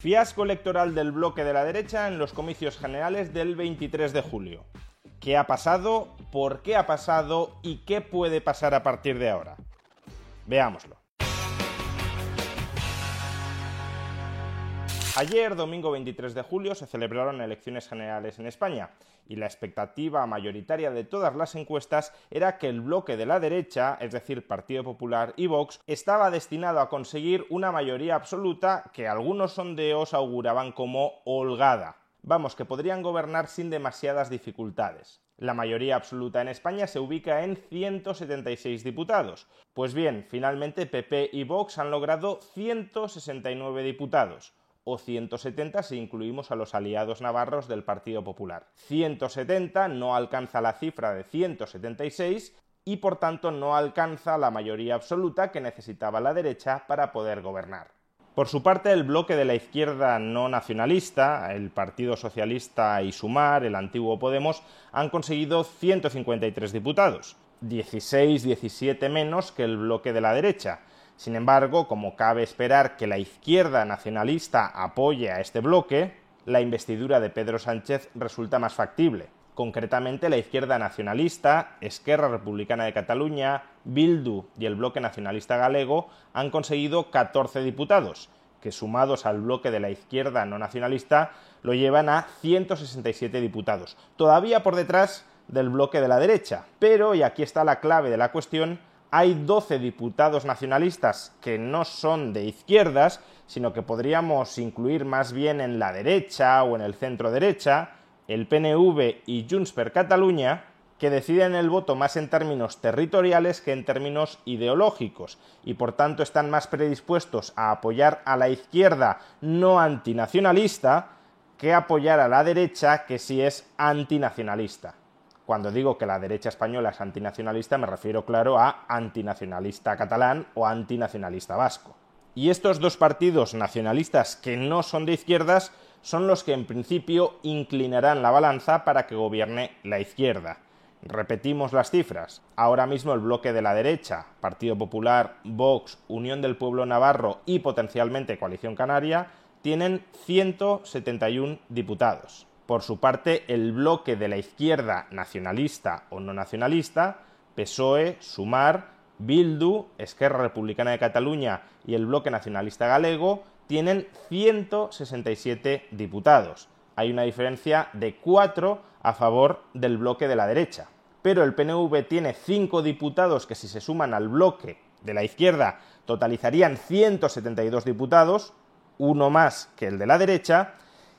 Fiasco electoral del bloque de la derecha en los comicios generales del 23 de julio. ¿Qué ha pasado? ¿Por qué ha pasado? ¿Y qué puede pasar a partir de ahora? Veámoslo. Ayer, domingo 23 de julio, se celebraron elecciones generales en España y la expectativa mayoritaria de todas las encuestas era que el bloque de la derecha, es decir, Partido Popular y Vox, estaba destinado a conseguir una mayoría absoluta que algunos sondeos auguraban como holgada. Vamos, que podrían gobernar sin demasiadas dificultades. La mayoría absoluta en España se ubica en 176 diputados. Pues bien, finalmente PP y Vox han logrado 169 diputados o 170 si incluimos a los aliados navarros del Partido Popular. 170 no alcanza la cifra de 176 y por tanto no alcanza la mayoría absoluta que necesitaba la derecha para poder gobernar. Por su parte, el bloque de la izquierda no nacionalista, el Partido Socialista y Sumar, el antiguo Podemos, han conseguido 153 diputados, 16, 17 menos que el bloque de la derecha, sin embargo, como cabe esperar que la izquierda nacionalista apoye a este bloque, la investidura de Pedro Sánchez resulta más factible. Concretamente, la izquierda nacionalista, Esquerra Republicana de Cataluña, Bildu y el bloque nacionalista galego han conseguido 14 diputados, que sumados al bloque de la izquierda no nacionalista lo llevan a 167 diputados, todavía por detrás del bloque de la derecha. Pero, y aquí está la clave de la cuestión, hay 12 diputados nacionalistas que no son de izquierdas, sino que podríamos incluir más bien en la derecha o en el centro derecha, el PNV y Junts per Catalunya, que deciden el voto más en términos territoriales que en términos ideológicos y por tanto están más predispuestos a apoyar a la izquierda no antinacionalista que apoyar a la derecha que sí es antinacionalista. Cuando digo que la derecha española es antinacionalista, me refiero, claro, a antinacionalista catalán o antinacionalista vasco. Y estos dos partidos nacionalistas que no son de izquierdas son los que en principio inclinarán la balanza para que gobierne la izquierda. Repetimos las cifras. Ahora mismo el bloque de la derecha, Partido Popular, Vox, Unión del Pueblo Navarro y potencialmente Coalición Canaria, tienen 171 diputados. Por su parte, el bloque de la izquierda nacionalista o no nacionalista, PSOE, Sumar, Bildu, Esquerra Republicana de Cataluña y el bloque nacionalista galego tienen 167 diputados. Hay una diferencia de 4 a favor del bloque de la derecha. Pero el PNV tiene 5 diputados que si se suman al bloque de la izquierda totalizarían 172 diputados, uno más que el de la derecha,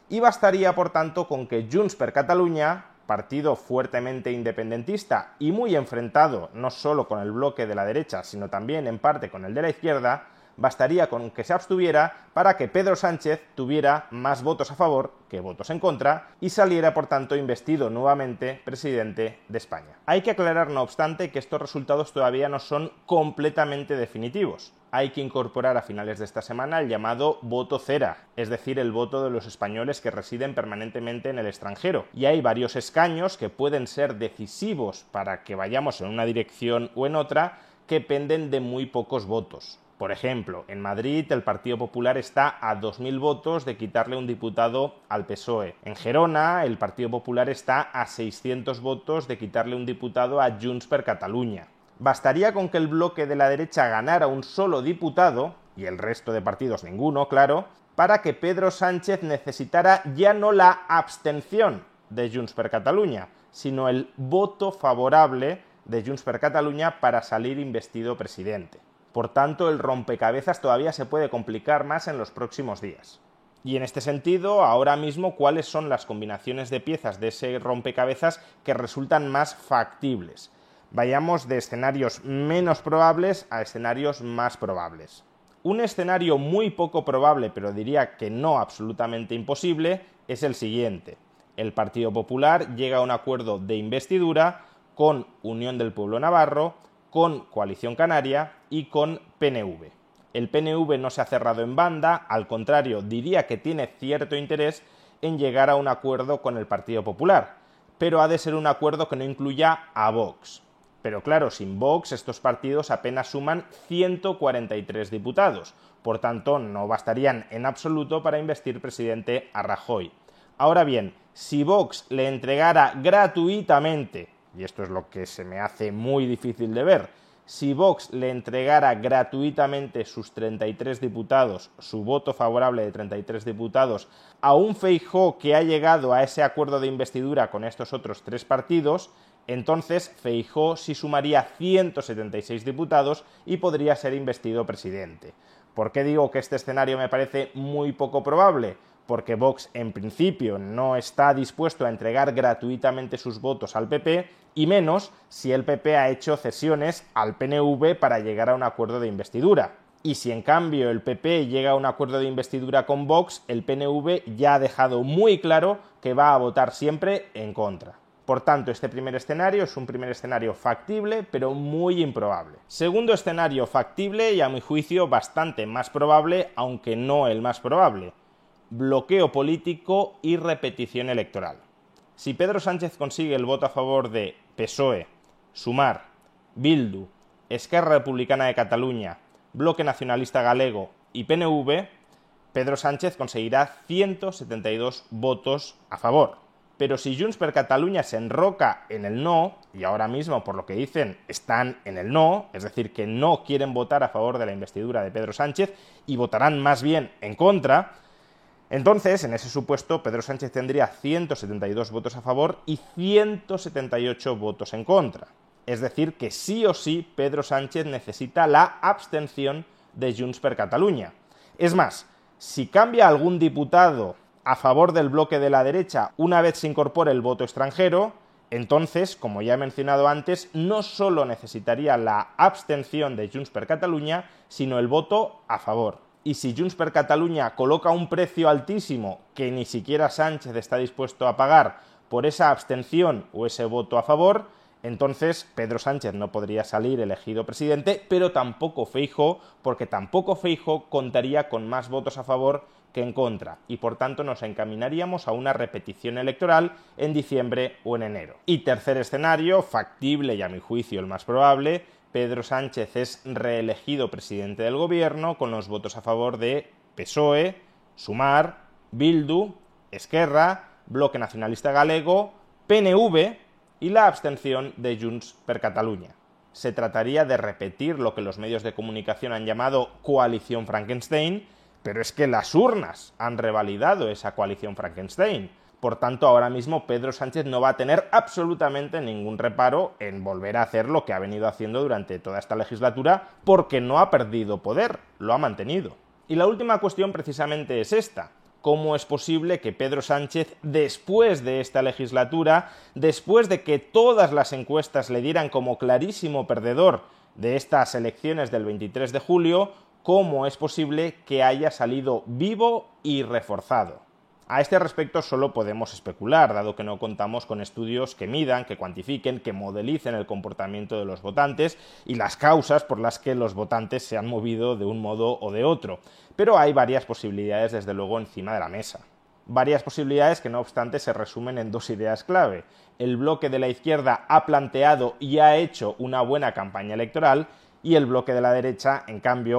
y bastaría, por tanto, con que Junts per Catalunya, partido fuertemente independentista y muy enfrentado no solo con el bloque de la derecha, sino también en parte con el de la izquierda, bastaría con que se abstuviera para que Pedro Sánchez tuviera más votos a favor que votos en contra y saliera por tanto investido nuevamente presidente de España. Hay que aclarar no obstante que estos resultados todavía no son completamente definitivos. Hay que incorporar a finales de esta semana el llamado voto cera, es decir, el voto de los españoles que residen permanentemente en el extranjero. Y hay varios escaños que pueden ser decisivos para que vayamos en una dirección o en otra que penden de muy pocos votos. Por ejemplo, en Madrid el Partido Popular está a 2.000 votos de quitarle un diputado al PSOE. En Gerona el Partido Popular está a 600 votos de quitarle un diputado a Junts per Catalunya. Bastaría con que el bloque de la derecha ganara un solo diputado, y el resto de partidos ninguno, claro, para que Pedro Sánchez necesitara ya no la abstención de Junts per Catalunya, sino el voto favorable de Junts per Catalunya para salir investido presidente. Por tanto, el rompecabezas todavía se puede complicar más en los próximos días. Y en este sentido, ahora mismo, ¿cuáles son las combinaciones de piezas de ese rompecabezas que resultan más factibles? Vayamos de escenarios menos probables a escenarios más probables. Un escenario muy poco probable, pero diría que no absolutamente imposible, es el siguiente. El Partido Popular llega a un acuerdo de investidura con Unión del Pueblo Navarro, con Coalición Canaria y con PNV. El PNV no se ha cerrado en banda, al contrario, diría que tiene cierto interés en llegar a un acuerdo con el Partido Popular, pero ha de ser un acuerdo que no incluya a Vox. Pero claro, sin Vox estos partidos apenas suman 143 diputados, por tanto no bastarían en absoluto para investir presidente a Rajoy. Ahora bien, si Vox le entregara gratuitamente, y esto es lo que se me hace muy difícil de ver, si Vox le entregara gratuitamente sus 33 diputados, su voto favorable de 33 diputados, a un Feijó que ha llegado a ese acuerdo de investidura con estos otros tres partidos, entonces Feijó sí sumaría 176 diputados y podría ser investido presidente. ¿Por qué digo que este escenario me parece muy poco probable? Porque Vox en principio no está dispuesto a entregar gratuitamente sus votos al PP y menos si el PP ha hecho cesiones al PNV para llegar a un acuerdo de investidura. Y si en cambio el PP llega a un acuerdo de investidura con Vox, el PNV ya ha dejado muy claro que va a votar siempre en contra. Por tanto, este primer escenario es un primer escenario factible, pero muy improbable. Segundo escenario factible y a mi juicio bastante más probable, aunque no el más probable. Bloqueo político y repetición electoral. Si Pedro Sánchez consigue el voto a favor de PSOE, Sumar, Bildu, Esquerra Republicana de Cataluña, Bloque Nacionalista Galego y PNV, Pedro Sánchez conseguirá 172 votos a favor pero si Junts per Catalunya se enroca en el no, y ahora mismo por lo que dicen están en el no, es decir, que no quieren votar a favor de la investidura de Pedro Sánchez y votarán más bien en contra, entonces, en ese supuesto, Pedro Sánchez tendría 172 votos a favor y 178 votos en contra. Es decir, que sí o sí Pedro Sánchez necesita la abstención de Junts per Catalunya. Es más, si cambia algún diputado a favor del bloque de la derecha una vez se incorpore el voto extranjero, entonces, como ya he mencionado antes, no solo necesitaría la abstención de Junts per Catalunya, sino el voto a favor. Y si Junts per Catalunya coloca un precio altísimo que ni siquiera Sánchez está dispuesto a pagar por esa abstención o ese voto a favor, entonces Pedro Sánchez no podría salir elegido presidente, pero tampoco Feijo, porque tampoco Feijo contaría con más votos a favor que en contra y por tanto nos encaminaríamos a una repetición electoral en diciembre o en enero. Y tercer escenario, factible y a mi juicio el más probable, Pedro Sánchez es reelegido presidente del gobierno con los votos a favor de PSOE, Sumar, Bildu, Esquerra, Bloque Nacionalista Galego, PNV y la abstención de Junts per Catalunya. Se trataría de repetir lo que los medios de comunicación han llamado coalición Frankenstein, pero es que las urnas han revalidado esa coalición Frankenstein. Por tanto, ahora mismo Pedro Sánchez no va a tener absolutamente ningún reparo en volver a hacer lo que ha venido haciendo durante toda esta legislatura porque no ha perdido poder, lo ha mantenido. Y la última cuestión precisamente es esta. ¿Cómo es posible que Pedro Sánchez, después de esta legislatura, después de que todas las encuestas le dieran como clarísimo perdedor de estas elecciones del 23 de julio, cómo es posible que haya salido vivo y reforzado. A este respecto solo podemos especular, dado que no contamos con estudios que midan, que cuantifiquen, que modelicen el comportamiento de los votantes y las causas por las que los votantes se han movido de un modo o de otro. Pero hay varias posibilidades, desde luego, encima de la mesa. Varias posibilidades que, no obstante, se resumen en dos ideas clave. El bloque de la izquierda ha planteado y ha hecho una buena campaña electoral y el bloque de la derecha, en cambio,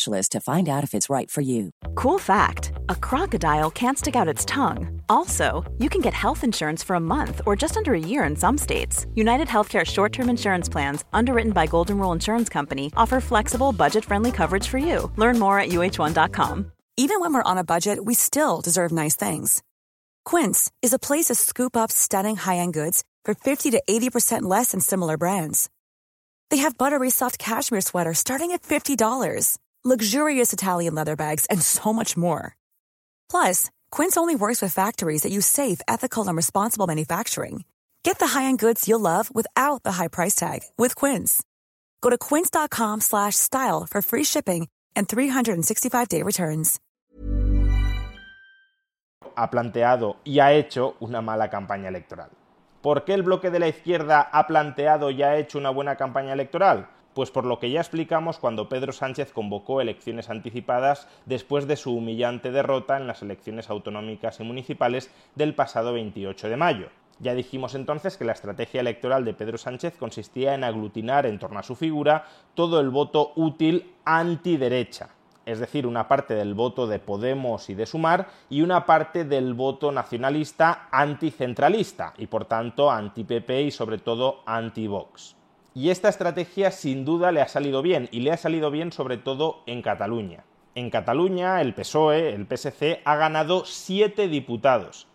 to find out if it's right for you. Cool fact a crocodile can't stick out its tongue. Also, you can get health insurance for a month or just under a year in some states. United Healthcare short term insurance plans, underwritten by Golden Rule Insurance Company, offer flexible, budget friendly coverage for you. Learn more at uh1.com. Even when we're on a budget, we still deserve nice things. Quince is a place to scoop up stunning high end goods for 50 to 80% less than similar brands. They have buttery soft cashmere sweaters starting at $50, luxurious Italian leather bags, and so much more. Plus, Quince only works with factories that use safe, ethical, and responsible manufacturing. Get the high-end goods you'll love without the high price tag with Quince. Go to quince.com/style for free shipping and 365-day returns. Ha planteado y ha hecho una mala campaña electoral. ¿Por qué el bloque de la izquierda ha planteado y ha hecho una buena campaña electoral? Pues por lo que ya explicamos cuando Pedro Sánchez convocó elecciones anticipadas después de su humillante derrota en las elecciones autonómicas y municipales del pasado 28 de mayo. Ya dijimos entonces que la estrategia electoral de Pedro Sánchez consistía en aglutinar en torno a su figura todo el voto útil antiderecha, es decir, una parte del voto de Podemos y de Sumar y una parte del voto nacionalista anticentralista y por tanto anti-PP y sobre todo anti-Vox. Y esta estrategia sin duda le ha salido bien, y le ha salido bien sobre todo en Cataluña. En Cataluña el PSOE, el PSC, ha ganado siete diputados,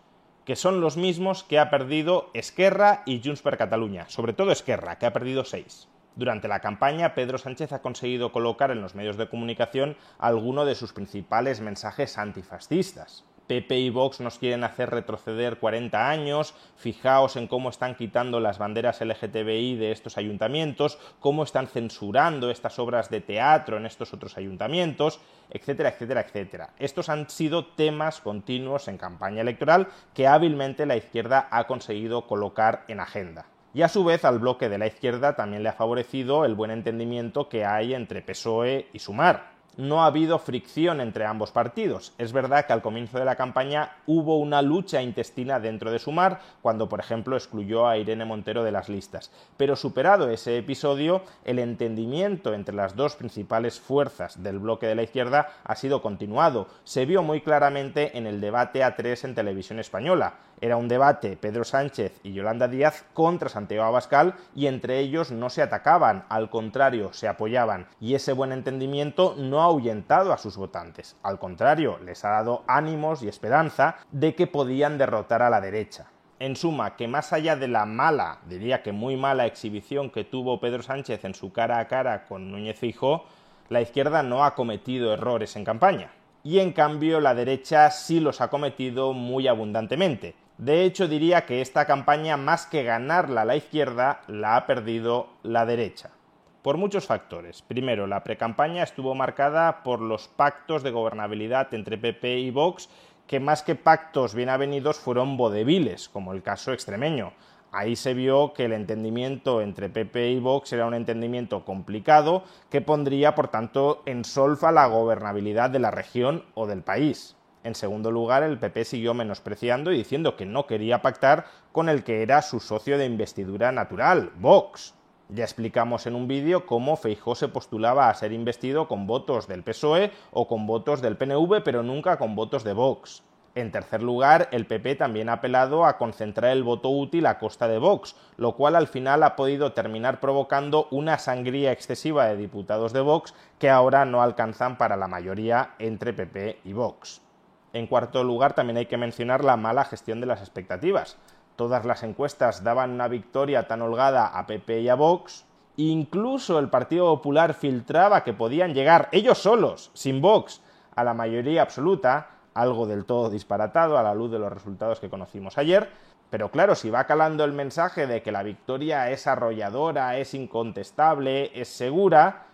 que son los mismos que ha perdido Esquerra y Junts per Catalunya, sobre todo Esquerra, que ha perdido seis. Durante la campaña, Pedro Sánchez ha conseguido colocar en los medios de comunicación alguno de sus principales mensajes antifascistas. PP y Vox nos quieren hacer retroceder 40 años, fijaos en cómo están quitando las banderas LGTBI de estos ayuntamientos, cómo están censurando estas obras de teatro en estos otros ayuntamientos, etcétera, etcétera, etcétera. Estos han sido temas continuos en campaña electoral que hábilmente la izquierda ha conseguido colocar en agenda. Y a su vez al bloque de la izquierda también le ha favorecido el buen entendimiento que hay entre PSOE y Sumar no ha habido fricción entre ambos partidos. Es verdad que al comienzo de la campaña hubo una lucha intestina dentro de Sumar, cuando por ejemplo excluyó a Irene Montero de las listas. Pero superado ese episodio, el entendimiento entre las dos principales fuerzas del bloque de la izquierda ha sido continuado. Se vio muy claramente en el debate a tres en televisión española. Era un debate Pedro Sánchez y Yolanda Díaz contra Santiago Abascal y entre ellos no se atacaban, al contrario, se apoyaban. Y ese buen entendimiento no ha ahuyentado a sus votantes. Al contrario, les ha dado ánimos y esperanza de que podían derrotar a la derecha. En suma, que más allá de la mala, diría que muy mala exhibición que tuvo Pedro Sánchez en su cara a cara con Núñez Fijó, la izquierda no ha cometido errores en campaña. Y en cambio la derecha sí los ha cometido muy abundantemente. De hecho, diría que esta campaña, más que ganarla la izquierda, la ha perdido la derecha. Por muchos factores. Primero, la precampaña estuvo marcada por los pactos de gobernabilidad entre PP y Vox, que más que pactos bien avenidos fueron vodeviles, como el caso extremeño. Ahí se vio que el entendimiento entre PP y Vox era un entendimiento complicado que pondría, por tanto, en solfa la gobernabilidad de la región o del país. En segundo lugar, el PP siguió menospreciando y diciendo que no quería pactar con el que era su socio de investidura natural, Vox. Ya explicamos en un vídeo cómo Feijó se postulaba a ser investido con votos del PSOE o con votos del PNV, pero nunca con votos de Vox. En tercer lugar, el PP también ha apelado a concentrar el voto útil a costa de Vox, lo cual al final ha podido terminar provocando una sangría excesiva de diputados de Vox que ahora no alcanzan para la mayoría entre PP y Vox. En cuarto lugar, también hay que mencionar la mala gestión de las expectativas. Todas las encuestas daban una victoria tan holgada a PP y a Vox. Incluso el Partido Popular filtraba que podían llegar ellos solos, sin Vox, a la mayoría absoluta, algo del todo disparatado a la luz de los resultados que conocimos ayer. Pero claro, si va calando el mensaje de que la victoria es arrolladora, es incontestable, es segura,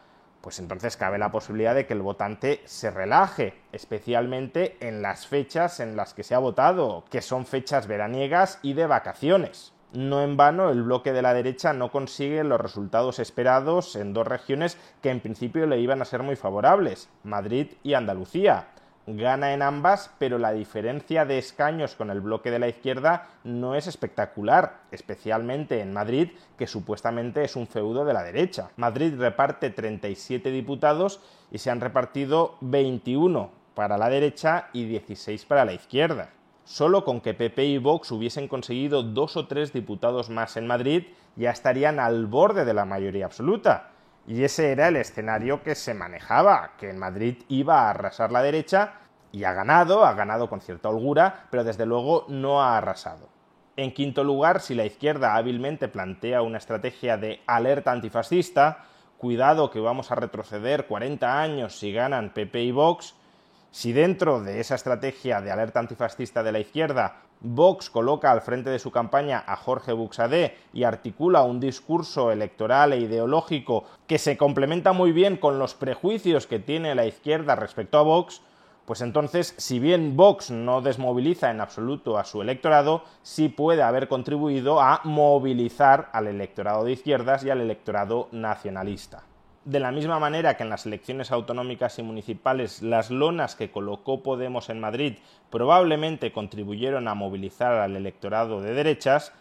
pues entonces cabe la posibilidad de que el votante se relaje, especialmente en las fechas en las que se ha votado, que son fechas veraniegas y de vacaciones. No en vano, el bloque de la derecha no consigue los resultados esperados en dos regiones que en principio le iban a ser muy favorables, Madrid y Andalucía gana en ambas, pero la diferencia de escaños con el bloque de la izquierda no es espectacular, especialmente en Madrid, que supuestamente es un feudo de la derecha. Madrid reparte 37 diputados y se han repartido 21 para la derecha y 16 para la izquierda. Solo con que PP y Vox hubiesen conseguido dos o tres diputados más en Madrid, ya estarían al borde de la mayoría absoluta. Y ese era el escenario que se manejaba, que en Madrid iba a arrasar la derecha y ha ganado, ha ganado con cierta holgura, pero desde luego no ha arrasado. En quinto lugar, si la izquierda hábilmente plantea una estrategia de alerta antifascista, cuidado que vamos a retroceder 40 años si ganan PP y Vox, si dentro de esa estrategia de alerta antifascista de la izquierda Vox coloca al frente de su campaña a Jorge Buxadé y articula un discurso electoral e ideológico que se complementa muy bien con los prejuicios que tiene la izquierda respecto a Vox, pues entonces, si bien Vox no desmoviliza en absoluto a su electorado, sí puede haber contribuido a movilizar al electorado de izquierdas y al electorado nacionalista. De la misma manera que en las elecciones autonómicas y municipales las lonas que colocó Podemos en Madrid probablemente contribuyeron a movilizar al electorado de derechas,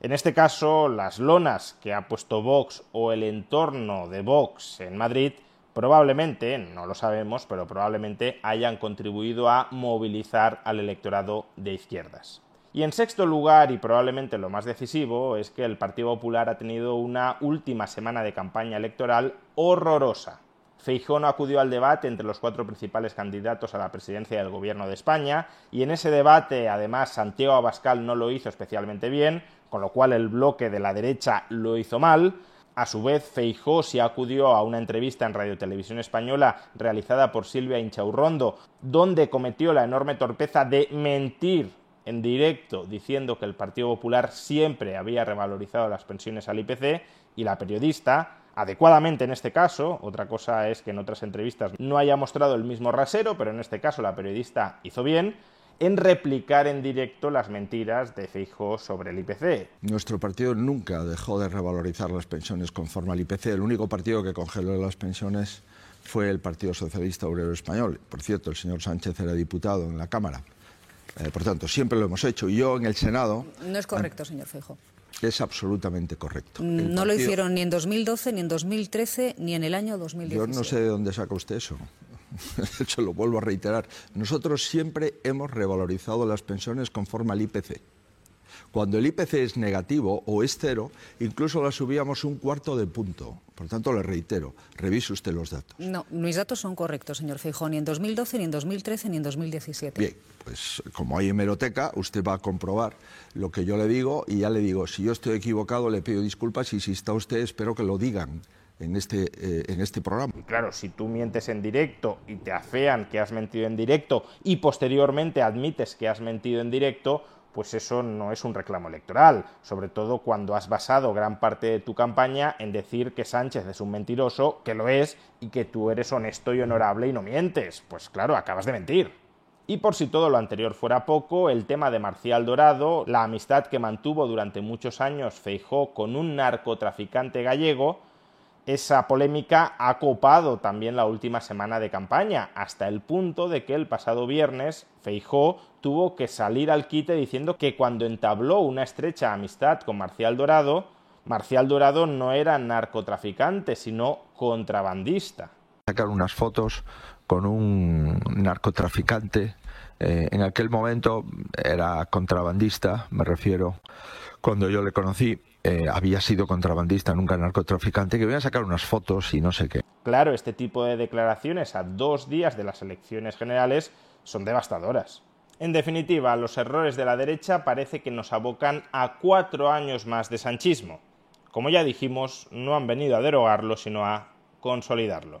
en este caso las lonas que ha puesto Vox o el entorno de Vox en Madrid probablemente, no lo sabemos, pero probablemente hayan contribuido a movilizar al electorado de izquierdas. Y en sexto lugar, y probablemente lo más decisivo, es que el Partido Popular ha tenido una última semana de campaña electoral horrorosa. Feijóo no acudió al debate entre los cuatro principales candidatos a la presidencia del Gobierno de España, y en ese debate, además, Santiago Abascal no lo hizo especialmente bien, con lo cual el bloque de la derecha lo hizo mal. A su vez, Feijó sí acudió a una entrevista en Radio Televisión Española realizada por Silvia Inchaurrondo, donde cometió la enorme torpeza de mentir en directo diciendo que el Partido Popular siempre había revalorizado las pensiones al IPC y la periodista, adecuadamente en este caso, otra cosa es que en otras entrevistas no haya mostrado el mismo rasero, pero en este caso la periodista hizo bien, en replicar en directo las mentiras de Feijóo sobre el IPC. Nuestro partido nunca dejó de revalorizar las pensiones conforme al IPC. El único partido que congeló las pensiones fue el Partido Socialista Obrero Español. Por cierto, el señor Sánchez era diputado en la Cámara. Eh, por tanto, siempre lo hemos hecho. Y yo en el Senado... No es correcto, señor Feijo. Es absolutamente correcto. no lo hicieron ni en 2012, ni en 2013, ni en el año 2016. Yo no sé de dónde saca usted eso. Se lo vuelvo a reiterar. Nosotros siempre hemos revalorizado las pensiones conforme al IPC. Cuando el IPC es negativo o es cero, incluso la subíamos un cuarto de punto. Por tanto, le reitero, revise usted los datos. No, mis datos son correctos, señor Feijón, ni en 2012, ni en 2013, ni en 2017. Bien, pues como hay hemeroteca, usted va a comprobar lo que yo le digo y ya le digo, si yo estoy equivocado, le pido disculpas y si está usted, espero que lo digan en este, eh, en este programa. Y claro, si tú mientes en directo y te afean que has mentido en directo y posteriormente admites que has mentido en directo, pues eso no es un reclamo electoral, sobre todo cuando has basado gran parte de tu campaña en decir que Sánchez es un mentiroso, que lo es, y que tú eres honesto y honorable y no mientes. Pues claro, acabas de mentir. Y por si todo lo anterior fuera poco, el tema de Marcial Dorado, la amistad que mantuvo durante muchos años Feijó con un narcotraficante gallego, esa polémica ha copado también la última semana de campaña, hasta el punto de que el pasado viernes Feijó tuvo que salir al quite diciendo que cuando entabló una estrecha amistad con Marcial Dorado, Marcial Dorado no era narcotraficante, sino contrabandista. Sacar unas fotos con un narcotraficante, eh, en aquel momento era contrabandista, me refiero, cuando yo le conocí, eh, había sido contrabandista, nunca narcotraficante, que voy a sacar unas fotos y no sé qué. Claro, este tipo de declaraciones a dos días de las elecciones generales son devastadoras. En definitiva, los errores de la derecha parece que nos abocan a cuatro años más de sanchismo. Como ya dijimos, no han venido a derogarlo, sino a consolidarlo.